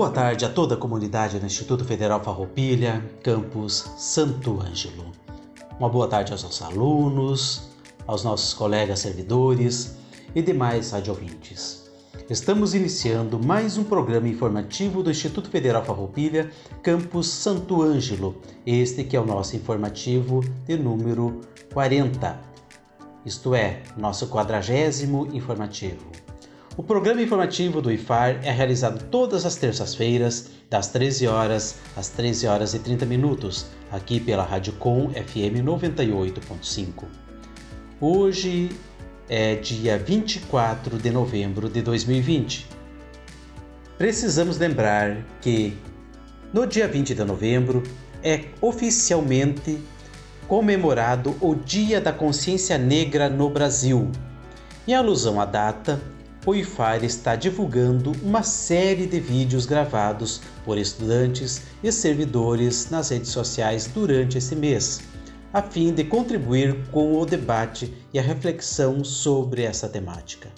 Boa tarde a toda a comunidade do Instituto Federal Farroupilha, campus Santo Ângelo. Uma boa tarde aos nossos alunos, aos nossos colegas servidores e demais radiovintes. Estamos iniciando mais um programa informativo do Instituto Federal Farroupilha, campus Santo Ângelo, este que é o nosso informativo de número 40, isto é, nosso quadragésimo informativo. O programa informativo do IFAR é realizado todas as terças-feiras, das 13 horas às 13 horas e 30 minutos, aqui pela Rádio Com FM 98.5. Hoje é dia 24 de novembro de 2020. Precisamos lembrar que no dia 20 de novembro é oficialmente comemorado o Dia da Consciência Negra no Brasil. Em alusão à data, o IFAR está divulgando uma série de vídeos gravados por estudantes e servidores nas redes sociais durante esse mês, a fim de contribuir com o debate e a reflexão sobre essa temática.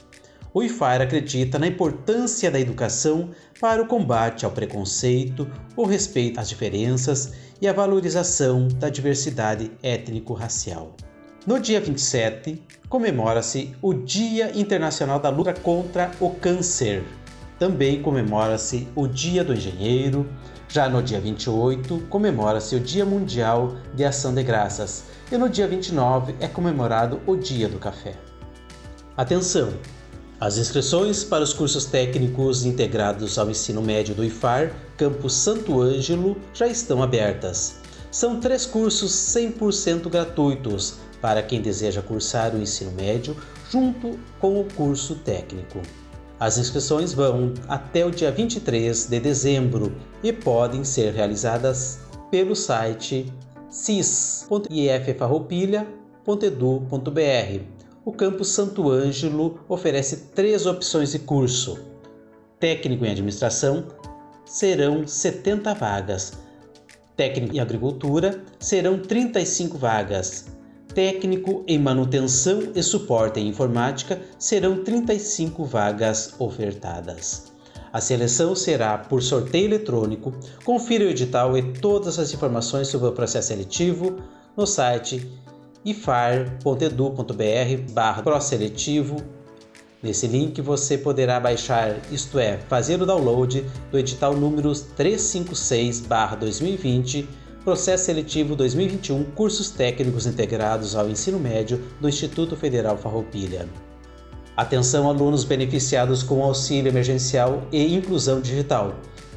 O IFAR acredita na importância da educação para o combate ao preconceito, o respeito às diferenças e a valorização da diversidade étnico-racial. No dia 27, comemora-se o Dia Internacional da Luta contra o Câncer. Também comemora-se o Dia do Engenheiro. Já no dia 28, comemora-se o Dia Mundial de Ação de Graças. E no dia 29 é comemorado o Dia do Café. Atenção! As inscrições para os cursos técnicos integrados ao ensino médio do IFAR, Campus Santo Ângelo, já estão abertas. São três cursos 100% gratuitos para quem deseja cursar o ensino médio junto com o curso técnico. As inscrições vão até o dia 23 de dezembro e podem ser realizadas pelo site cis.iffarroupilha.edu.br. O campus Santo Ângelo oferece três opções de curso. Técnico em administração serão 70 vagas. Técnico em agricultura serão 35 vagas técnico em manutenção e suporte em informática, serão 35 vagas ofertadas. A seleção será por sorteio eletrônico. Confira o edital e todas as informações sobre o processo seletivo no site ifar.edu.br seletivo. Nesse link você poderá baixar, isto é, fazer o download do edital número 356/2020 Processo Seletivo 2021 Cursos Técnicos Integrados ao Ensino Médio do Instituto Federal Farroupilha. Atenção alunos beneficiados com auxílio emergencial e inclusão digital.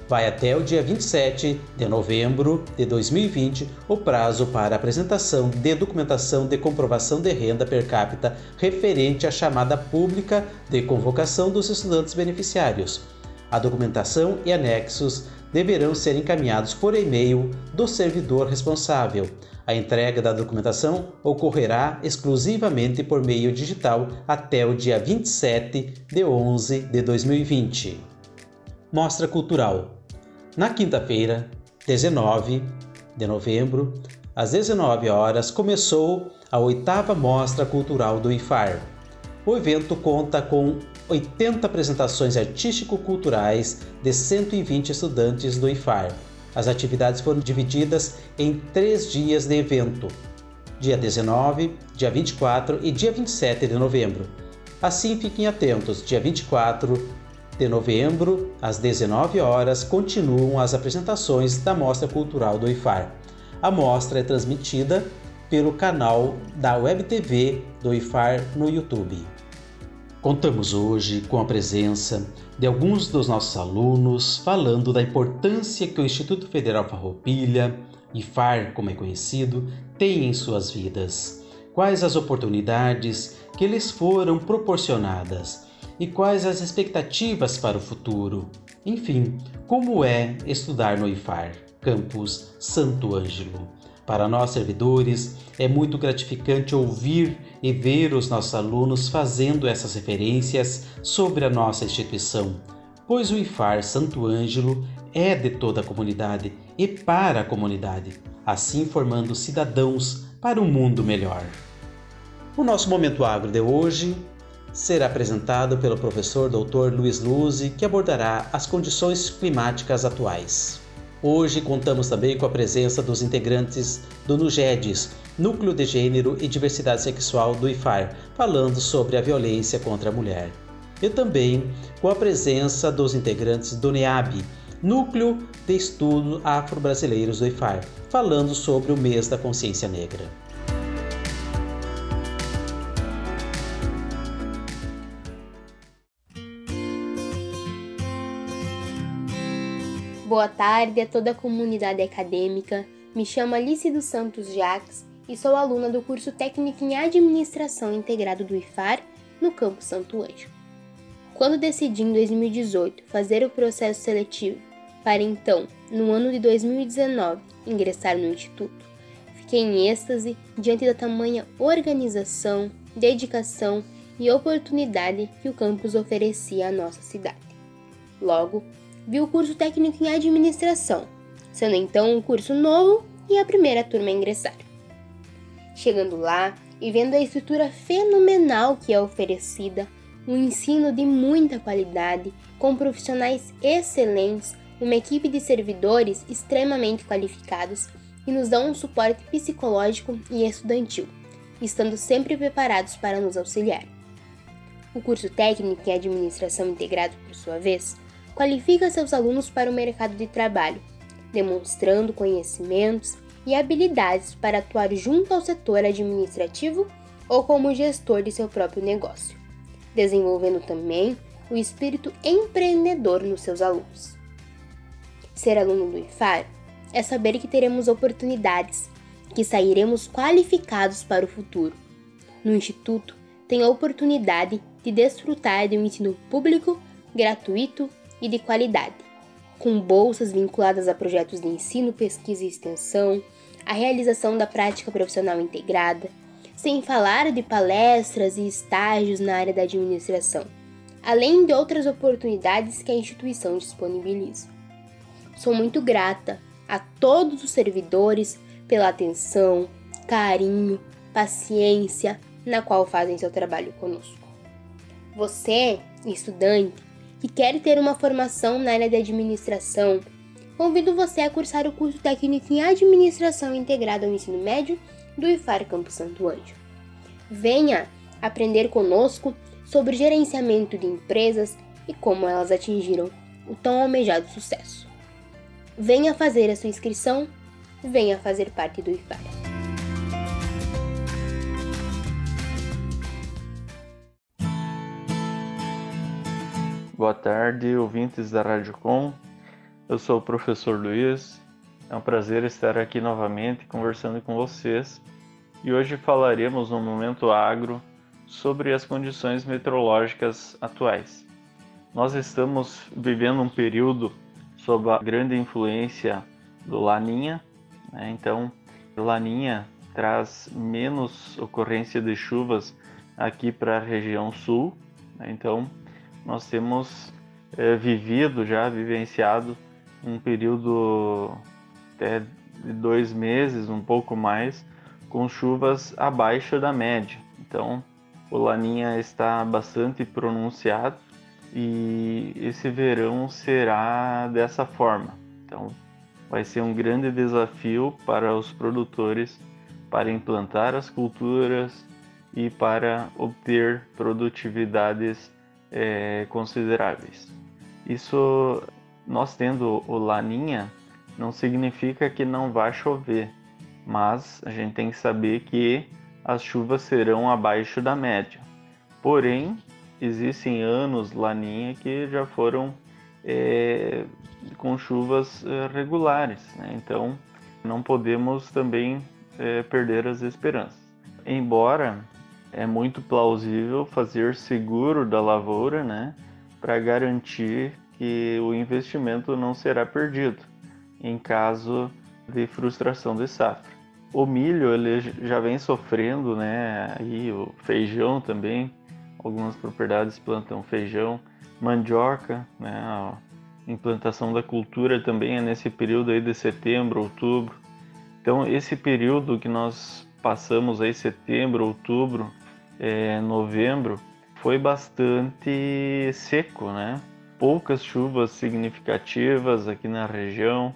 Vai até o dia 27 de novembro de 2020 o prazo para apresentação de documentação de comprovação de renda per capita referente à chamada pública de convocação dos estudantes beneficiários. A documentação e anexos deverão ser encaminhados por e-mail do servidor responsável. A entrega da documentação ocorrerá exclusivamente por meio digital até o dia 27 de 11 de 2020. Mostra Cultural. Na quinta-feira, 19 de novembro, às 19 horas, começou a oitava Mostra Cultural do IFAR. O evento conta com 80 apresentações artístico-culturais de 120 estudantes do IFAR. As atividades foram divididas em três dias de evento: dia 19, dia 24 e dia 27 de novembro. Assim, fiquem atentos: dia 24 de novembro, às 19 horas, continuam as apresentações da Mostra Cultural do IFAR. A mostra é transmitida pelo canal da Web TV do IFAR no YouTube. Contamos hoje com a presença de alguns dos nossos alunos falando da importância que o Instituto Federal Farroupilha, IFAR como é conhecido, tem em suas vidas. quais as oportunidades que lhes foram proporcionadas e quais as expectativas para o futuro. Enfim, como é estudar no IFAR, campus Santo Ângelo. Para nós servidores, é muito gratificante ouvir e ver os nossos alunos fazendo essas referências sobre a nossa instituição, pois o IFAR Santo Ângelo é de toda a comunidade e para a comunidade, assim formando cidadãos para um mundo melhor. O nosso Momento Agro de hoje será apresentado pelo professor Dr. Luiz Luzi, que abordará as condições climáticas atuais. Hoje contamos também com a presença dos integrantes do NUGEDES, Núcleo de Gênero e Diversidade Sexual do IFAR, falando sobre a violência contra a mulher. E também com a presença dos integrantes do NEAB, Núcleo de Estudo Afro-Brasileiros do IFAR, falando sobre o mês da consciência negra. Boa tarde a toda a comunidade acadêmica. Me chamo Alice dos Santos Jacques e sou aluna do curso técnico em Administração Integrado do IFAR no Campo Santo Anjo. Quando decidi em 2018 fazer o processo seletivo para então, no ano de 2019, ingressar no Instituto, fiquei em êxtase diante da tamanha organização, dedicação e oportunidade que o campus oferecia à nossa cidade. Logo, vi o curso técnico em administração, sendo então um curso novo e a primeira turma a ingressar. Chegando lá e vendo a estrutura fenomenal que é oferecida, um ensino de muita qualidade, com profissionais excelentes, uma equipe de servidores extremamente qualificados e nos dão um suporte psicológico e estudantil, estando sempre preparados para nos auxiliar. O curso técnico em administração integrado, por sua vez, qualifica seus alunos para o mercado de trabalho, demonstrando conhecimentos e habilidades para atuar junto ao setor administrativo ou como gestor de seu próprio negócio, desenvolvendo também o espírito empreendedor nos seus alunos. Ser aluno do IFAR é saber que teremos oportunidades, que sairemos qualificados para o futuro. No Instituto, tem a oportunidade de desfrutar de um ensino público, gratuito e de qualidade, com bolsas vinculadas a projetos de ensino, pesquisa e extensão, a realização da prática profissional integrada, sem falar de palestras e estágios na área da administração, além de outras oportunidades que a instituição disponibiliza. Sou muito grata a todos os servidores pela atenção, carinho, paciência na qual fazem seu trabalho conosco. Você, estudante, que quer ter uma formação na área de administração, convido você a cursar o curso técnico em administração integrado ao ensino médio do IFAR Campo Santo Anjo. Venha aprender conosco sobre gerenciamento de empresas e como elas atingiram o tão almejado sucesso. Venha fazer a sua inscrição, venha fazer parte do IFAR. Boa tarde, ouvintes da Rádio Com. Eu sou o professor Luiz. É um prazer estar aqui novamente conversando com vocês. E hoje falaremos no Momento Agro sobre as condições meteorológicas atuais. Nós estamos vivendo um período sob a grande influência do Laninha, né? então Laninha traz menos ocorrência de chuvas aqui para a região sul, né? então nós temos é, vivido já, vivenciado um período até de dois meses, um pouco mais, com chuvas abaixo da média. Então, o Laninha está bastante pronunciado e esse verão será dessa forma. Então, vai ser um grande desafio para os produtores para implantar as culturas e para obter produtividades é, consideráveis. Isso, nós tendo o Laninha, não significa que não vai chover, mas a gente tem que saber que as chuvas serão abaixo da média. Porém, existem anos Laninha que já foram é, com chuvas é, regulares, né? então não podemos também é, perder as esperanças. embora é muito plausível fazer seguro da lavoura, né, para garantir que o investimento não será perdido em caso de frustração de safra. O milho ele já vem sofrendo, né, aí o feijão também, algumas propriedades plantam feijão, mandioca, né, a implantação da cultura também é nesse período aí de setembro, outubro. Então esse período que nós passamos aí setembro, outubro, é, novembro, foi bastante seco, né? Poucas chuvas significativas aqui na região.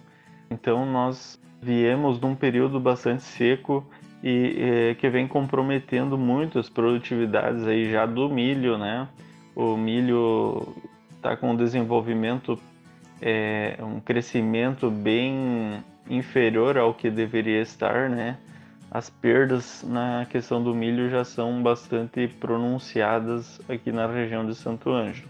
Então nós viemos num período bastante seco e é, que vem comprometendo muito as produtividades aí já do milho, né? O milho está com um desenvolvimento, é, um crescimento bem inferior ao que deveria estar, né? As perdas na questão do milho já são bastante pronunciadas aqui na região de Santo Ângelo.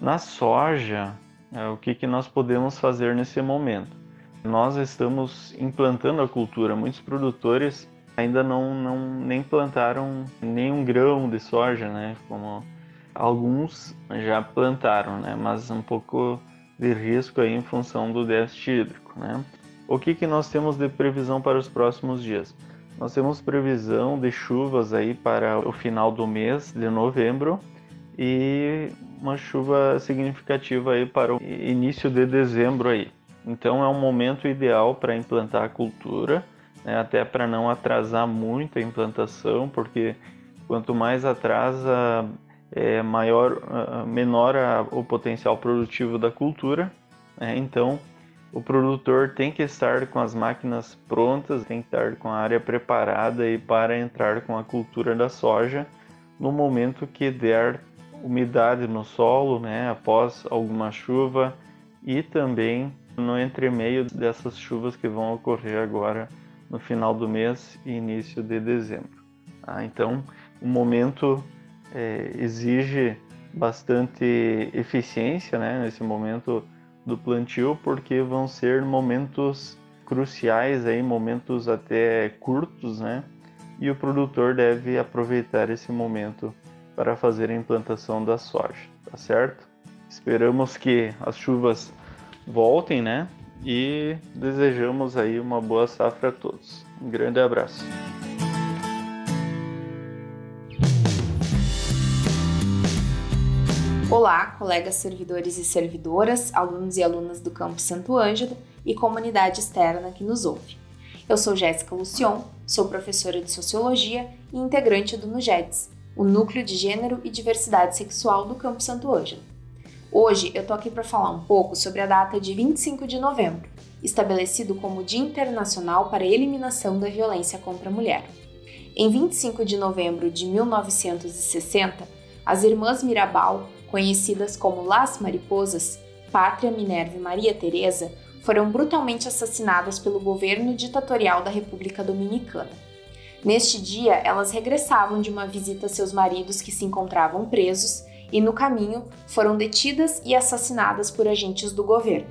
Na soja, é, o que, que nós podemos fazer nesse momento? Nós estamos implantando a cultura. Muitos produtores ainda não, não nem plantaram nenhum grão de soja, né? Como alguns já plantaram, né? Mas um pouco de risco aí em função do déficit hídrico, né? O que, que nós temos de previsão para os próximos dias? Nós temos previsão de chuvas aí para o final do mês de novembro e uma chuva significativa aí para o início de dezembro aí. Então é um momento ideal para implantar a cultura, né, até para não atrasar muito a implantação, porque quanto mais atrasa, é maior, ah, menor a, o potencial produtivo da cultura. Né, então o produtor tem que estar com as máquinas prontas, tem que estar com a área preparada e para entrar com a cultura da soja no momento que der umidade no solo, né, após alguma chuva e também no entremeio dessas chuvas que vão ocorrer agora no final do mês e início de dezembro. Ah, então, o momento é, exige bastante eficiência, né, nesse momento do plantio, porque vão ser momentos cruciais aí, momentos até curtos, né? E o produtor deve aproveitar esse momento para fazer a implantação da soja, tá certo? Esperamos que as chuvas voltem, né? E desejamos aí uma boa safra a todos. Um grande abraço. Olá, colegas servidores e servidoras, alunos e alunas do Campo Santo Ângelo e comunidade externa que nos ouve. Eu sou Jéssica Lucion, sou professora de Sociologia e integrante do NUGEDS, o Núcleo de Gênero e Diversidade Sexual do Campo Santo Ângelo. Hoje eu tô aqui para falar um pouco sobre a data de 25 de novembro, estabelecido como Dia Internacional para a Eliminação da Violência contra a Mulher. Em 25 de novembro de 1960, as irmãs Mirabal conhecidas como Las Mariposas, Pátria, Minerva e Maria Teresa, foram brutalmente assassinadas pelo governo ditatorial da República Dominicana. Neste dia, elas regressavam de uma visita a seus maridos que se encontravam presos e, no caminho, foram detidas e assassinadas por agentes do governo.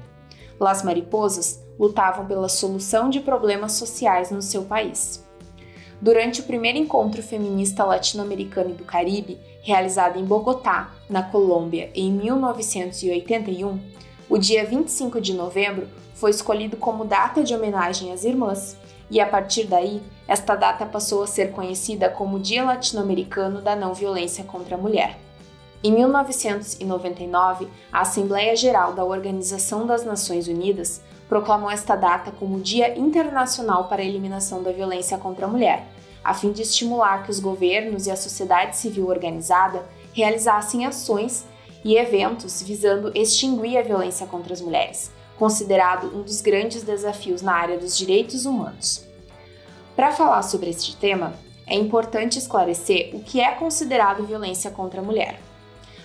Las Mariposas lutavam pela solução de problemas sociais no seu país. Durante o primeiro encontro feminista latino-americano e do Caribe, realizado em Bogotá, na Colômbia, em 1981, o dia 25 de novembro foi escolhido como data de homenagem às irmãs, e a partir daí, esta data passou a ser conhecida como Dia Latino-Americano da Não Violência contra a Mulher. Em 1999, a Assembleia Geral da Organização das Nações Unidas proclamou esta data como Dia Internacional para a Eliminação da Violência contra a Mulher, a fim de estimular que os governos e a sociedade civil organizada realizassem ações e eventos visando extinguir a violência contra as mulheres, considerado um dos grandes desafios na área dos direitos humanos. Para falar sobre este tema, é importante esclarecer o que é considerado violência contra a mulher.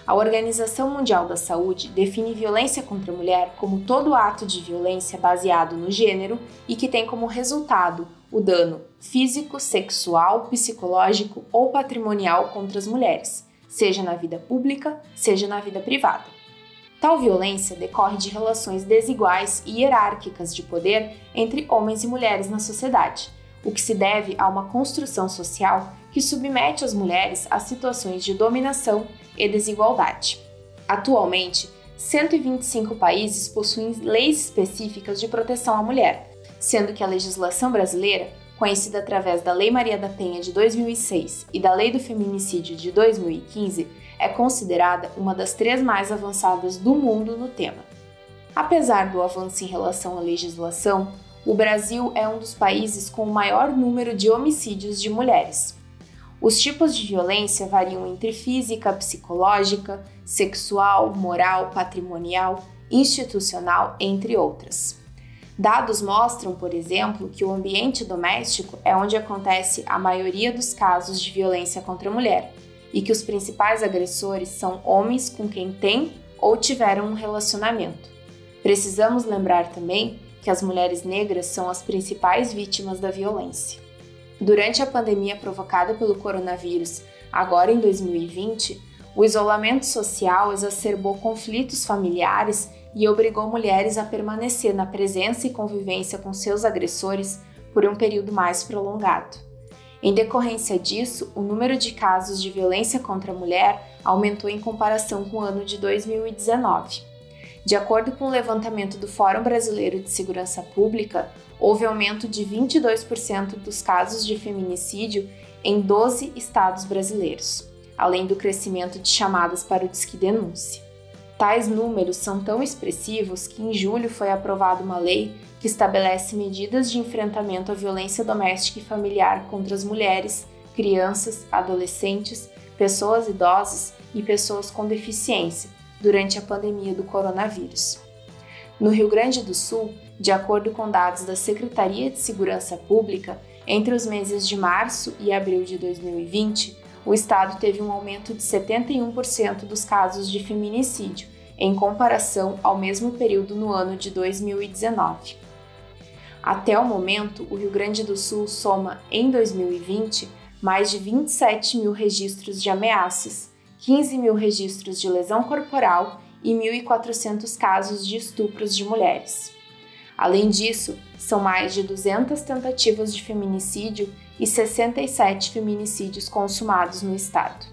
A Organização Mundial da Saúde define violência contra a mulher como todo ato de violência baseado no gênero e que tem como resultado o dano físico, sexual, psicológico ou patrimonial contra as mulheres, seja na vida pública, seja na vida privada. Tal violência decorre de relações desiguais e hierárquicas de poder entre homens e mulheres na sociedade, o que se deve a uma construção social que submete as mulheres a situações de dominação e desigualdade. Atualmente, 125 países possuem leis específicas de proteção à mulher, sendo que a legislação brasileira, conhecida através da Lei Maria da Penha de 2006 e da Lei do Feminicídio de 2015, é considerada uma das três mais avançadas do mundo no tema. Apesar do avanço em relação à legislação, o Brasil é um dos países com o maior número de homicídios de mulheres. Os tipos de violência variam entre física, psicológica, sexual, moral, patrimonial, institucional, entre outras. Dados mostram, por exemplo, que o ambiente doméstico é onde acontece a maioria dos casos de violência contra a mulher e que os principais agressores são homens com quem têm ou tiveram um relacionamento. Precisamos lembrar também que as mulheres negras são as principais vítimas da violência. Durante a pandemia provocada pelo coronavírus, agora em 2020, o isolamento social exacerbou conflitos familiares e obrigou mulheres a permanecer na presença e convivência com seus agressores por um período mais prolongado. Em decorrência disso, o número de casos de violência contra a mulher aumentou em comparação com o ano de 2019. De acordo com o levantamento do Fórum Brasileiro de Segurança Pública, houve aumento de 22% dos casos de feminicídio em 12 estados brasileiros, além do crescimento de chamadas para o Disque Denúncia. Tais números são tão expressivos que em julho foi aprovada uma lei que estabelece medidas de enfrentamento à violência doméstica e familiar contra as mulheres, crianças, adolescentes, pessoas idosas e pessoas com deficiência durante a pandemia do coronavírus. No Rio Grande do Sul, de acordo com dados da Secretaria de Segurança Pública, entre os meses de março e abril de 2020, o estado teve um aumento de 71% dos casos de feminicídio, em comparação ao mesmo período no ano de 2019. Até o momento, o Rio Grande do Sul soma, em 2020, mais de 27 mil registros de ameaças, 15 mil registros de lesão corporal e 1.400 casos de estupros de mulheres. Além disso, são mais de 200 tentativas de feminicídio e 67 feminicídios consumados no estado.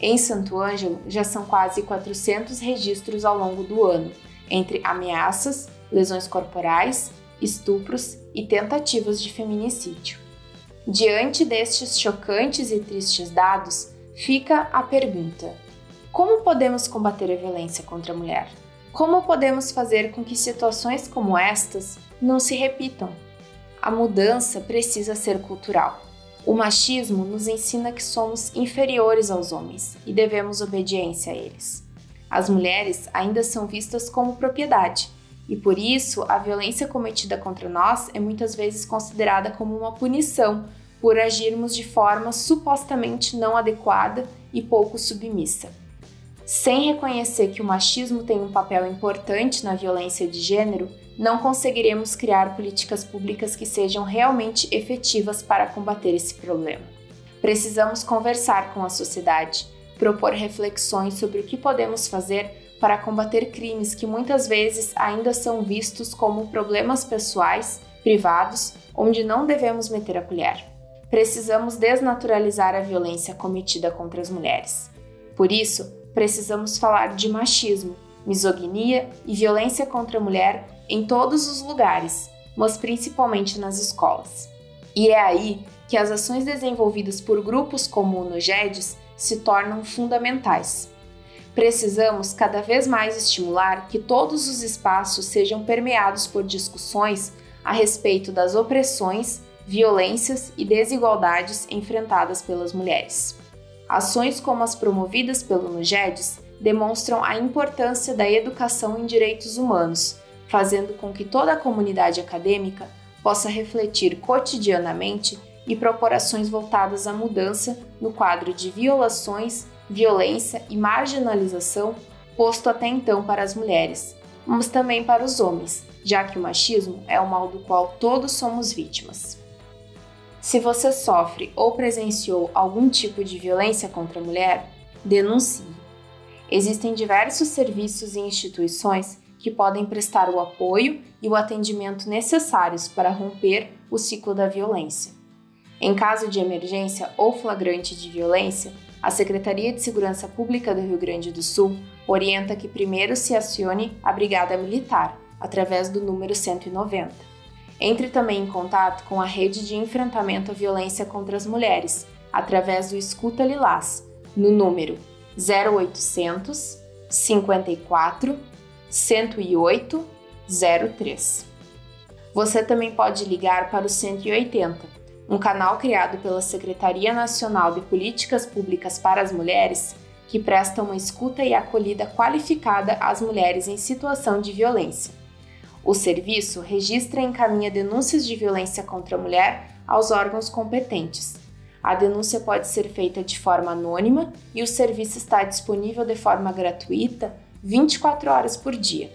Em Santo Ângelo, já são quase 400 registros ao longo do ano, entre ameaças, lesões corporais, estupros e tentativas de feminicídio. Diante destes chocantes e tristes dados, fica a pergunta: como podemos combater a violência contra a mulher? Como podemos fazer com que situações como estas não se repitam? A mudança precisa ser cultural. O machismo nos ensina que somos inferiores aos homens e devemos obediência a eles. As mulheres ainda são vistas como propriedade e por isso a violência cometida contra nós é muitas vezes considerada como uma punição por agirmos de forma supostamente não adequada e pouco submissa. Sem reconhecer que o machismo tem um papel importante na violência de gênero, não conseguiremos criar políticas públicas que sejam realmente efetivas para combater esse problema. Precisamos conversar com a sociedade, propor reflexões sobre o que podemos fazer para combater crimes que muitas vezes ainda são vistos como problemas pessoais, privados, onde não devemos meter a colher precisamos desnaturalizar a violência cometida contra as mulheres. Por isso, precisamos falar de machismo, misoginia e violência contra a mulher em todos os lugares, mas principalmente nas escolas. E é aí que as ações desenvolvidas por grupos como o NUGEDES se tornam fundamentais. Precisamos cada vez mais estimular que todos os espaços sejam permeados por discussões a respeito das opressões violências e desigualdades enfrentadas pelas mulheres. Ações como as promovidas pelo NUGEDES demonstram a importância da educação em direitos humanos, fazendo com que toda a comunidade acadêmica possa refletir cotidianamente e propor ações voltadas à mudança no quadro de violações, violência e marginalização posto até então para as mulheres, mas também para os homens, já que o machismo é o mal do qual todos somos vítimas. Se você sofre ou presenciou algum tipo de violência contra a mulher, denuncie. Existem diversos serviços e instituições que podem prestar o apoio e o atendimento necessários para romper o ciclo da violência. Em caso de emergência ou flagrante de violência, a Secretaria de Segurança Pública do Rio Grande do Sul orienta que primeiro se acione a Brigada Militar, através do número 190. Entre também em contato com a Rede de Enfrentamento à Violência contra as Mulheres, através do Escuta Lilás, no número 0800 54 108 03. Você também pode ligar para o 180 um canal criado pela Secretaria Nacional de Políticas Públicas para as Mulheres, que presta uma escuta e acolhida qualificada às mulheres em situação de violência. O serviço registra e encaminha denúncias de violência contra a mulher aos órgãos competentes. A denúncia pode ser feita de forma anônima e o serviço está disponível de forma gratuita 24 horas por dia.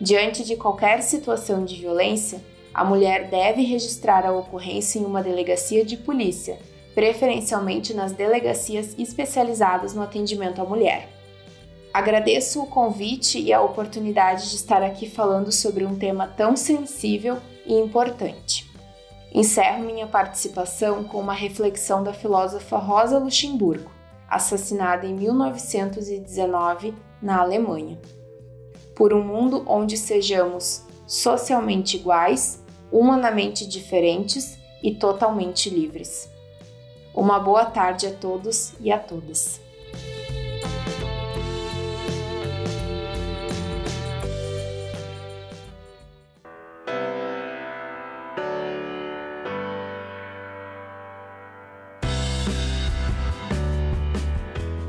Diante de qualquer situação de violência, a mulher deve registrar a ocorrência em uma delegacia de polícia, preferencialmente nas delegacias especializadas no atendimento à mulher. Agradeço o convite e a oportunidade de estar aqui falando sobre um tema tão sensível e importante. Encerro minha participação com uma reflexão da filósofa Rosa Luxemburgo, assassinada em 1919 na Alemanha. Por um mundo onde sejamos socialmente iguais, humanamente diferentes e totalmente livres. Uma boa tarde a todos e a todas.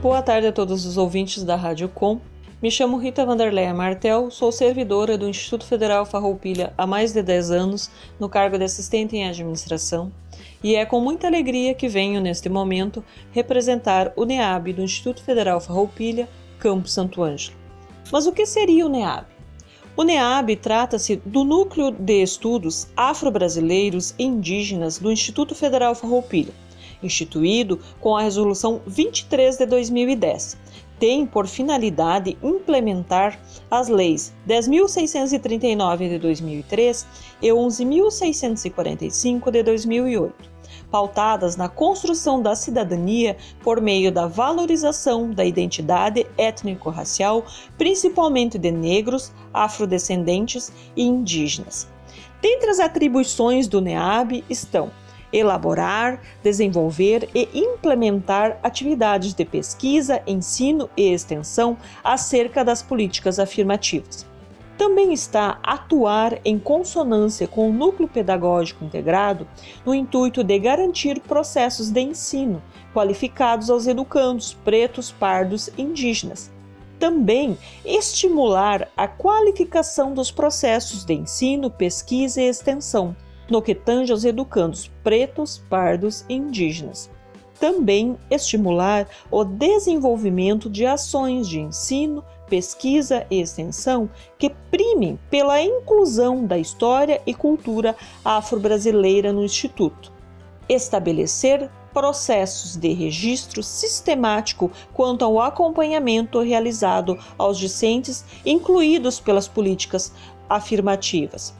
Boa tarde a todos os ouvintes da Rádio Com. Me chamo Rita Vanderleia Martel, sou servidora do Instituto Federal Farroupilha há mais de 10 anos, no cargo de assistente em administração, e é com muita alegria que venho, neste momento, representar o NEAB do Instituto Federal Farroupilha, Campo Santo Ângelo. Mas o que seria o NEAB? O NEAB trata-se do Núcleo de Estudos Afro-Brasileiros e Indígenas do Instituto Federal Farroupilha, instituído com a Resolução 23 de 2010 tem por finalidade implementar as leis 10.639 de 2003 e 11.645 de 2008, pautadas na construção da cidadania por meio da valorização da identidade étnico-racial, principalmente de negros, afrodescendentes e indígenas. Dentre as atribuições do NEAB estão elaborar, desenvolver e implementar atividades de pesquisa, ensino e extensão acerca das políticas afirmativas. Também está atuar em consonância com o núcleo pedagógico integrado no intuito de garantir processos de ensino qualificados aos educandos pretos, pardos e indígenas. Também estimular a qualificação dos processos de ensino, pesquisa e extensão, no que tange aos educandos pretos, pardos e indígenas. Também estimular o desenvolvimento de ações de ensino, pesquisa e extensão que primem pela inclusão da história e cultura afro-brasileira no Instituto. Estabelecer processos de registro sistemático quanto ao acompanhamento realizado aos discentes, incluídos pelas políticas afirmativas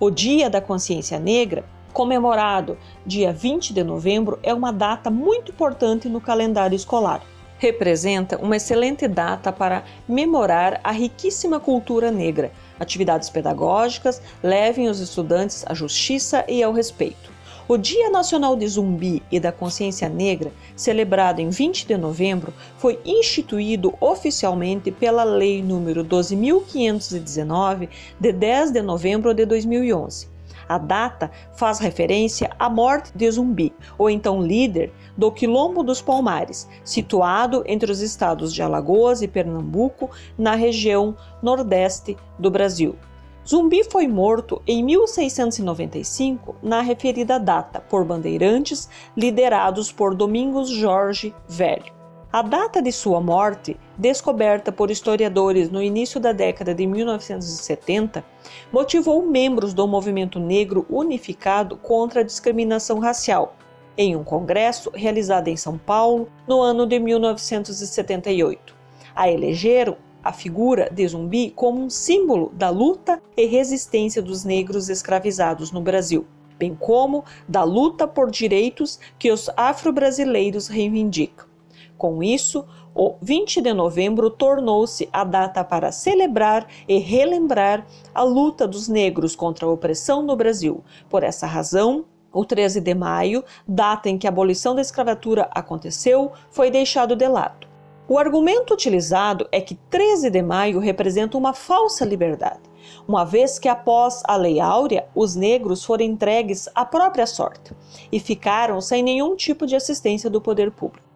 o Dia da Consciência Negra, comemorado dia 20 de novembro, é uma data muito importante no calendário escolar. Representa uma excelente data para memorar a riquíssima cultura negra. Atividades pedagógicas levem os estudantes à justiça e ao respeito. O Dia Nacional de Zumbi e da Consciência Negra, celebrado em 20 de novembro, foi instituído oficialmente pela Lei nº 12.519, de 10 de novembro de 2011. A data faz referência à morte de Zumbi, ou então líder do Quilombo dos Palmares, situado entre os estados de Alagoas e Pernambuco, na região nordeste do Brasil. Zumbi foi morto em 1695, na referida data, por bandeirantes liderados por Domingos Jorge Velho. A data de sua morte, descoberta por historiadores no início da década de 1970, motivou membros do movimento negro unificado contra a discriminação racial, em um congresso realizado em São Paulo no ano de 1978. A elegeram a figura de zumbi como um símbolo da luta e resistência dos negros escravizados no Brasil. bem como da luta por direitos que os afro-brasileiros reivindicam. Com isso, o 20 de novembro tornou-se a data para celebrar e relembrar a luta dos negros contra a opressão no Brasil. Por essa razão, o 13 de maio, data em que a abolição da escravatura aconteceu, foi deixado de lado. O argumento utilizado é que 13 de maio representa uma falsa liberdade, uma vez que após a Lei Áurea, os negros foram entregues à própria sorte e ficaram sem nenhum tipo de assistência do poder público.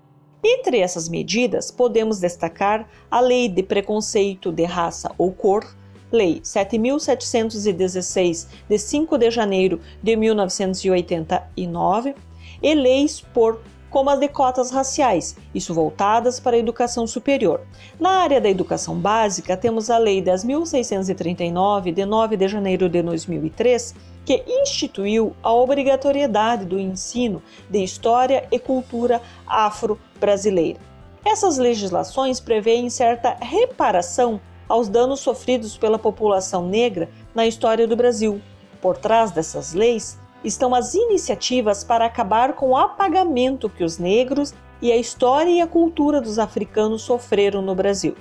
Entre essas medidas, podemos destacar a Lei de Preconceito de Raça ou Cor, Lei 7.716, de 5 de janeiro de 1989, e leis por como as de cotas raciais, isso voltadas para a educação superior. Na área da educação básica, temos a Lei 10.639, de 9 de janeiro de 2003, que instituiu a obrigatoriedade do ensino de história e cultura afro-brasileira. Essas legislações prevêem certa reparação aos danos sofridos pela população negra na história do Brasil. Por trás dessas leis estão as iniciativas para acabar com o apagamento que os negros e a história e a cultura dos africanos sofreram no Brasil.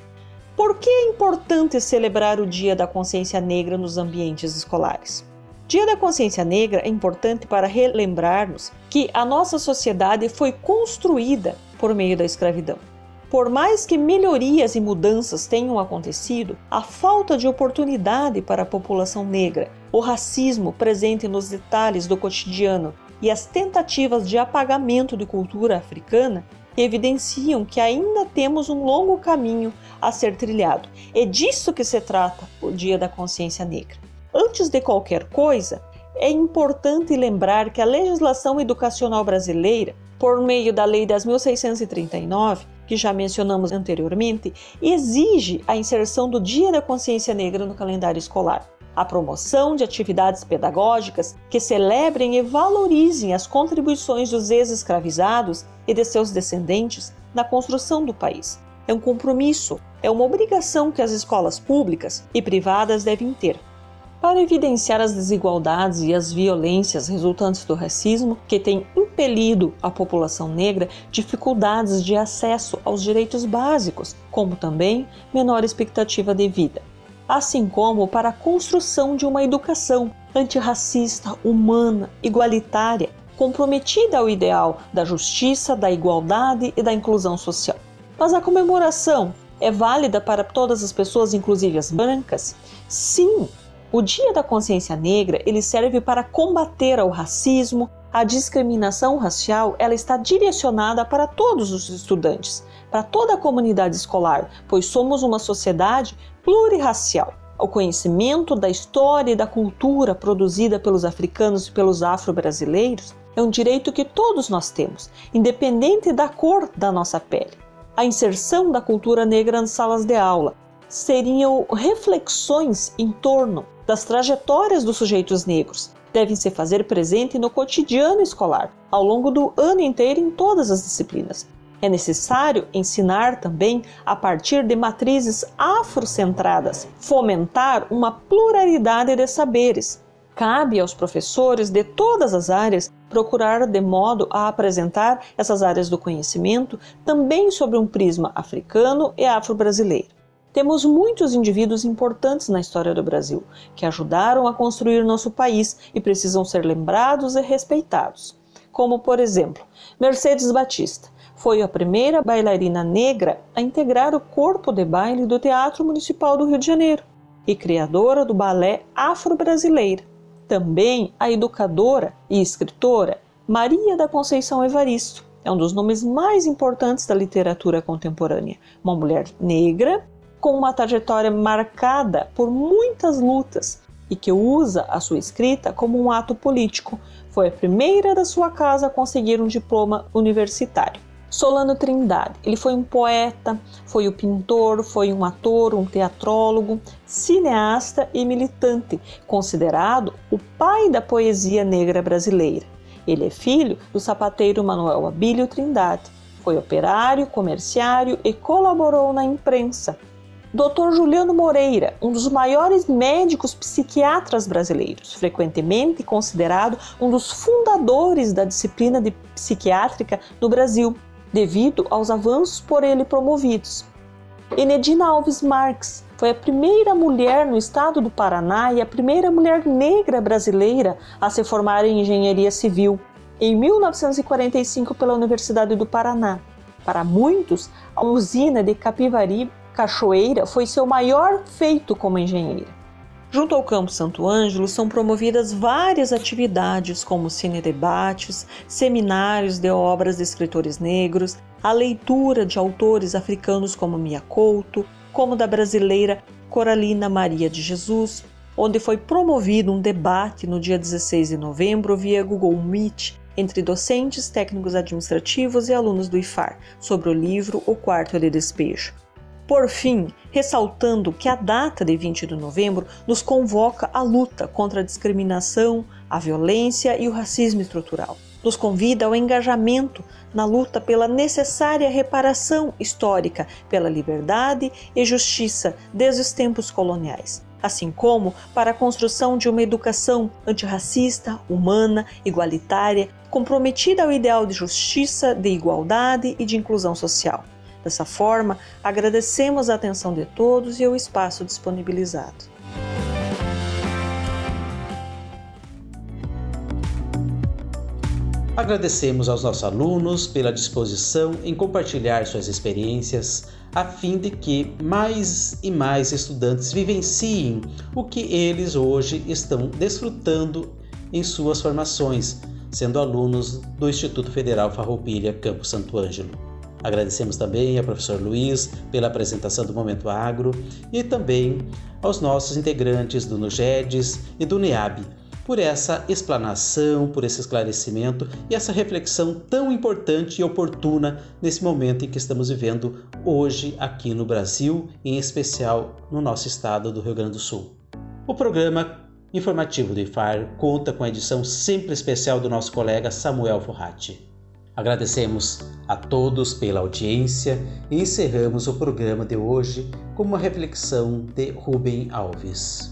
Por que é importante celebrar o Dia da Consciência Negra nos ambientes escolares? Dia da Consciência Negra é importante para relembrarmos que a nossa sociedade foi construída por meio da escravidão. Por mais que melhorias e mudanças tenham acontecido, a falta de oportunidade para a população negra, o racismo presente nos detalhes do cotidiano e as tentativas de apagamento de cultura africana evidenciam que ainda temos um longo caminho a ser trilhado. É disso que se trata o Dia da Consciência Negra. Antes de qualquer coisa, é importante lembrar que a legislação educacional brasileira, por meio da Lei 10.639, que já mencionamos anteriormente, exige a inserção do Dia da Consciência Negra no calendário escolar, a promoção de atividades pedagógicas que celebrem e valorizem as contribuições dos ex-escravizados e de seus descendentes na construção do país. É um compromisso, é uma obrigação que as escolas públicas e privadas devem ter para evidenciar as desigualdades e as violências resultantes do racismo que tem impelido a população negra dificuldades de acesso aos direitos básicos, como também menor expectativa de vida, assim como para a construção de uma educação antirracista, humana, igualitária, comprometida ao ideal da justiça, da igualdade e da inclusão social. Mas a comemoração é válida para todas as pessoas, inclusive as brancas? Sim, o Dia da Consciência Negra ele serve para combater o racismo, a discriminação racial, ela está direcionada para todos os estudantes, para toda a comunidade escolar, pois somos uma sociedade plurirracial. O conhecimento da história e da cultura produzida pelos africanos e pelos afro-brasileiros é um direito que todos nós temos, independente da cor da nossa pele. A inserção da cultura negra nas salas de aula seriam reflexões em torno das trajetórias dos sujeitos negros devem se fazer presente no cotidiano escolar, ao longo do ano inteiro em todas as disciplinas. É necessário ensinar também a partir de matrizes afrocentradas, fomentar uma pluralidade de saberes. Cabe aos professores de todas as áreas procurar de modo a apresentar essas áreas do conhecimento também sobre um prisma africano e afro-brasileiro. Temos muitos indivíduos importantes na história do Brasil que ajudaram a construir nosso país e precisam ser lembrados e respeitados. Como, por exemplo, Mercedes Batista. Foi a primeira bailarina negra a integrar o corpo de baile do Teatro Municipal do Rio de Janeiro e criadora do balé afro-brasileira. Também a educadora e escritora Maria da Conceição Evaristo. É um dos nomes mais importantes da literatura contemporânea. Uma mulher negra com uma trajetória marcada por muitas lutas e que usa a sua escrita como um ato político. Foi a primeira da sua casa a conseguir um diploma universitário. Solano Trindade, ele foi um poeta, foi o um pintor, foi um ator, um teatrólogo, cineasta e militante, considerado o pai da poesia negra brasileira. Ele é filho do sapateiro Manuel Abílio Trindade. Foi operário, comerciário e colaborou na imprensa, Dr. Juliano Moreira, um dos maiores médicos psiquiatras brasileiros, frequentemente considerado um dos fundadores da disciplina de psiquiátrica no Brasil, devido aos avanços por ele promovidos. Enedina Alves Marques foi a primeira mulher no estado do Paraná e a primeira mulher negra brasileira a se formar em engenharia civil, em 1945 pela Universidade do Paraná. Para muitos, a usina de Capivari Cachoeira foi seu maior feito como engenheira. Junto ao Campo Santo Ângelo são promovidas várias atividades, como cine-debates, seminários de obras de escritores negros, a leitura de autores africanos como Mia Couto, como da brasileira Coralina Maria de Jesus, onde foi promovido um debate no dia 16 de novembro via Google Meet entre docentes, técnicos administrativos e alunos do IFAR sobre o livro O Quarto de Despejo. Por fim, ressaltando que a data de 20 de novembro nos convoca à luta contra a discriminação, a violência e o racismo estrutural. Nos convida ao engajamento na luta pela necessária reparação histórica, pela liberdade e justiça desde os tempos coloniais, assim como para a construção de uma educação antirracista, humana, igualitária, comprometida ao ideal de justiça, de igualdade e de inclusão social. Dessa forma, agradecemos a atenção de todos e o espaço disponibilizado. Agradecemos aos nossos alunos pela disposição em compartilhar suas experiências, a fim de que mais e mais estudantes vivenciem o que eles hoje estão desfrutando em suas formações, sendo alunos do Instituto Federal Farroupilha Campo Santo Ângelo. Agradecemos também ao professor Luiz pela apresentação do Momento Agro e também aos nossos integrantes do NUGEDES e do NEAB por essa explanação, por esse esclarecimento e essa reflexão tão importante e oportuna nesse momento em que estamos vivendo hoje aqui no Brasil, em especial no nosso estado do Rio Grande do Sul. O programa informativo do IFAR conta com a edição sempre especial do nosso colega Samuel Forratti. Agradecemos a todos pela audiência e encerramos o programa de hoje com uma reflexão de Rubem Alves.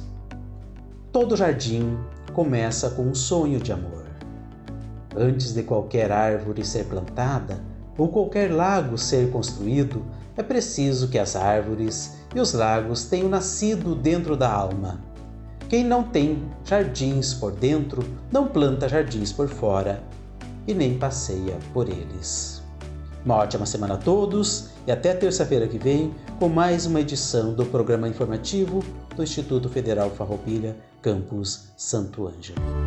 Todo jardim começa com um sonho de amor. Antes de qualquer árvore ser plantada ou qualquer lago ser construído, é preciso que as árvores e os lagos tenham nascido dentro da alma. Quem não tem jardins por dentro, não planta jardins por fora e nem passeia por eles. Uma ótima semana a todos e até terça-feira que vem com mais uma edição do programa informativo do Instituto Federal Farroupilha, Campus Santo Ângelo.